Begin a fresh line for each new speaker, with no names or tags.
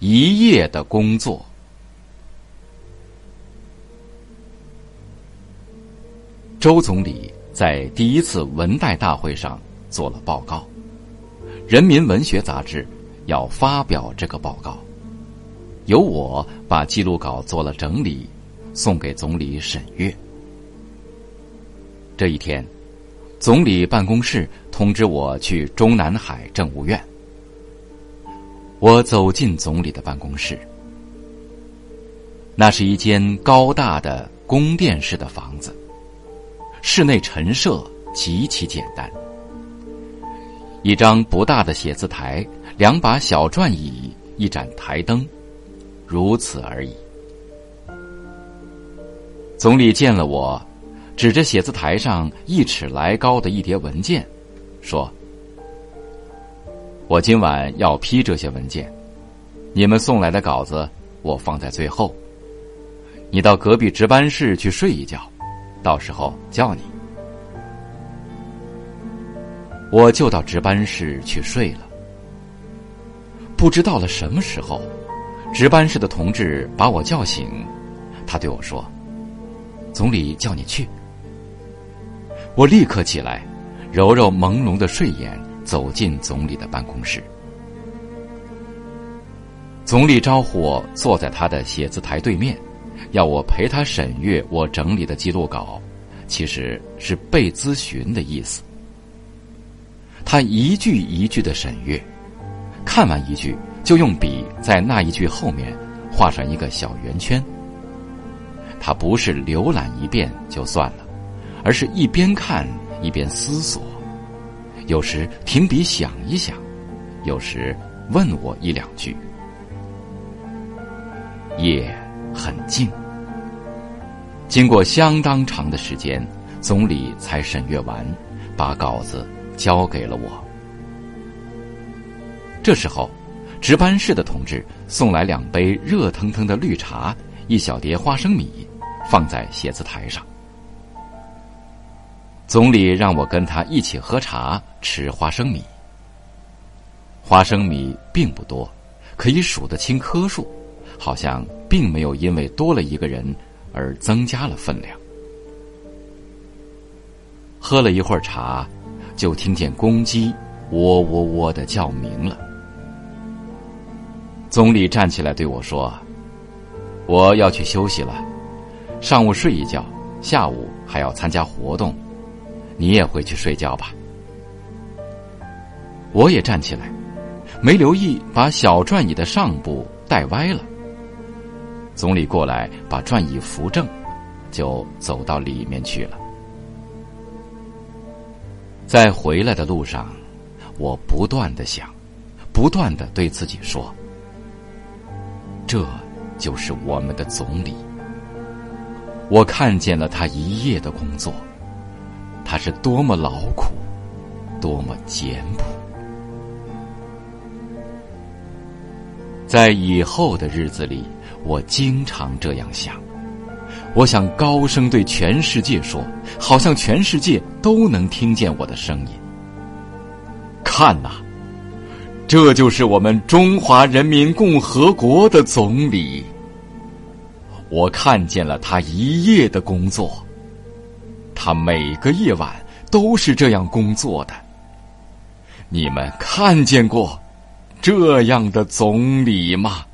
一夜的工作。周总理在第一次文代大会上做了报告，《人民文学》杂志要发表这个报告，由我把记录稿做了整理，送给总理审阅。这一天，总理办公室通知我去中南海政务院。我走进总理的办公室，那是一间高大的宫殿式的房子，室内陈设极其简单，一张不大的写字台，两把小转椅，一盏台灯，如此而已。总理见了我。指着写字台上一尺来高的一叠文件，说：“我今晚要批这些文件，你们送来的稿子我放在最后。你到隔壁值班室去睡一觉，到时候叫你。”我就到值班室去睡了。不知到了什么时候，值班室的同志把我叫醒，他对我说：“总理叫你去。”我立刻起来，揉揉朦胧的睡眼，走进总理的办公室。总理招呼我坐在他的写字台对面，要我陪他审阅我整理的记录稿，其实是被咨询的意思。他一句一句的审阅，看完一句就用笔在那一句后面画上一个小圆圈。他不是浏览一遍就算了。而是一边看一边思索，有时停笔想一想，有时问我一两句。夜很静，经过相当长的时间，总理才审阅完，把稿子交给了我。这时候，值班室的同志送来两杯热腾腾的绿茶，一小碟花生米，放在写字台上。总理让我跟他一起喝茶、吃花生米。花生米并不多，可以数得清颗数，好像并没有因为多了一个人而增加了分量。喝了一会儿茶，就听见公鸡喔喔喔的叫鸣了。总理站起来对我说：“我要去休息了，上午睡一觉，下午还要参加活动。”你也回去睡觉吧。我也站起来，没留意把小转椅的上部带歪了。总理过来把转椅扶正，就走到里面去了。在回来的路上，我不断的想，不断的对自己说：“这就是我们的总理。”我看见了他一夜的工作。他是多么劳苦，多么简朴。在以后的日子里，我经常这样想。我想高声对全世界说，好像全世界都能听见我的声音。看呐，这就是我们中华人民共和国的总理。我看见了他一夜的工作。他每个夜晚都是这样工作的。你们看见过这样的总理吗？